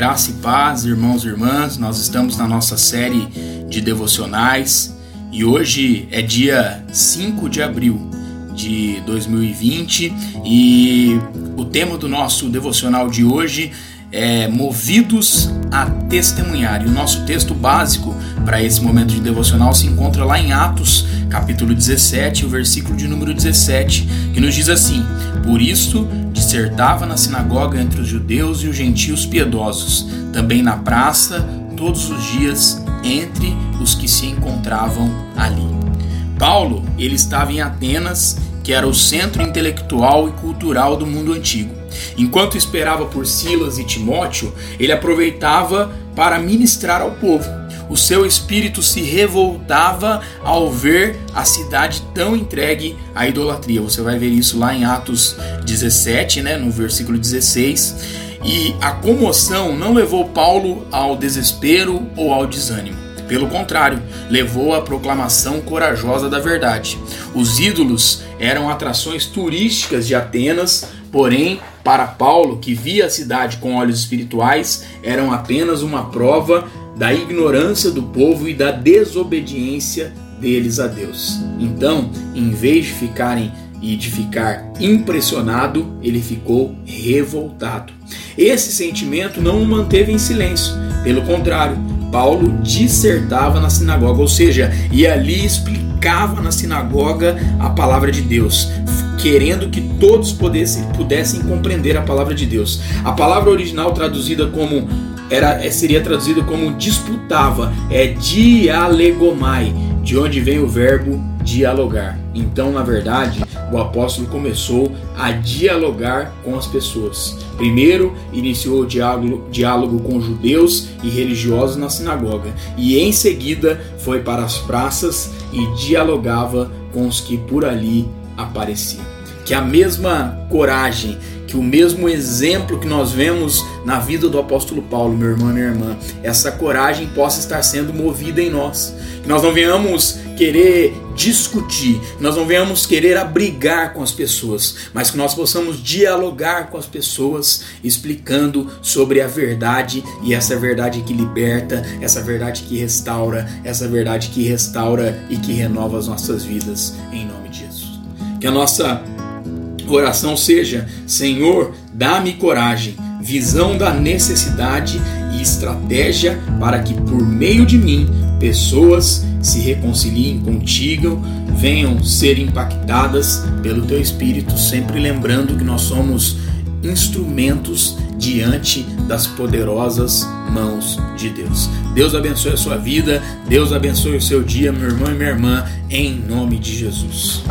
Graça e paz, irmãos e irmãs. Nós estamos na nossa série de devocionais e hoje é dia 5 de abril de 2020 e o tema do nosso devocional de hoje é Movidos a Testemunhar. E o nosso texto básico para esse momento de devocional se encontra lá em Atos, capítulo 17, o versículo de número 17, que nos diz assim: Por isso dissertava na sinagoga entre os judeus e os gentios piedosos, também na praça, todos os dias, entre os que se encontravam ali. Paulo, ele estava em Atenas, que era o centro intelectual e cultural do mundo antigo. Enquanto esperava por Silas e Timóteo, ele aproveitava para ministrar ao povo o seu espírito se revoltava ao ver a cidade tão entregue à idolatria. Você vai ver isso lá em Atos 17, né, no versículo 16. E a comoção não levou Paulo ao desespero ou ao desânimo. Pelo contrário, levou à proclamação corajosa da verdade. Os ídolos eram atrações turísticas de Atenas, porém, para Paulo, que via a cidade com olhos espirituais, eram apenas uma prova da ignorância do povo e da desobediência deles a Deus. Então, em vez de ficarem e de ficar impressionado, ele ficou revoltado. Esse sentimento não o manteve em silêncio, pelo contrário, Paulo dissertava na sinagoga, ou seja, e ali explicava na sinagoga a palavra de Deus, querendo que todos pudessem, pudessem compreender a palavra de Deus. A palavra original traduzida como era, é, seria traduzido como disputava, é dialegomai, de onde vem o verbo dialogar. Então, na verdade, o apóstolo começou a dialogar com as pessoas. Primeiro, iniciou o diálogo, diálogo com judeus e religiosos na sinagoga, e em seguida foi para as praças e dialogava com os que por ali apareciam. Que a mesma coragem que o mesmo exemplo que nós vemos na vida do apóstolo Paulo, meu irmão e minha irmã, essa coragem possa estar sendo movida em nós. Que nós não venhamos querer discutir, nós não venhamos querer abrigar com as pessoas, mas que nós possamos dialogar com as pessoas, explicando sobre a verdade e essa verdade que liberta, essa verdade que restaura, essa verdade que restaura e que renova as nossas vidas, em nome de Jesus. Que a nossa oração seja: Senhor, dá-me coragem, visão da necessidade e estratégia para que por meio de mim pessoas se reconciliem contigo, venham ser impactadas pelo teu espírito, sempre lembrando que nós somos instrumentos diante das poderosas mãos de Deus. Deus abençoe a sua vida, Deus abençoe o seu dia, meu irmão e minha irmã, em nome de Jesus.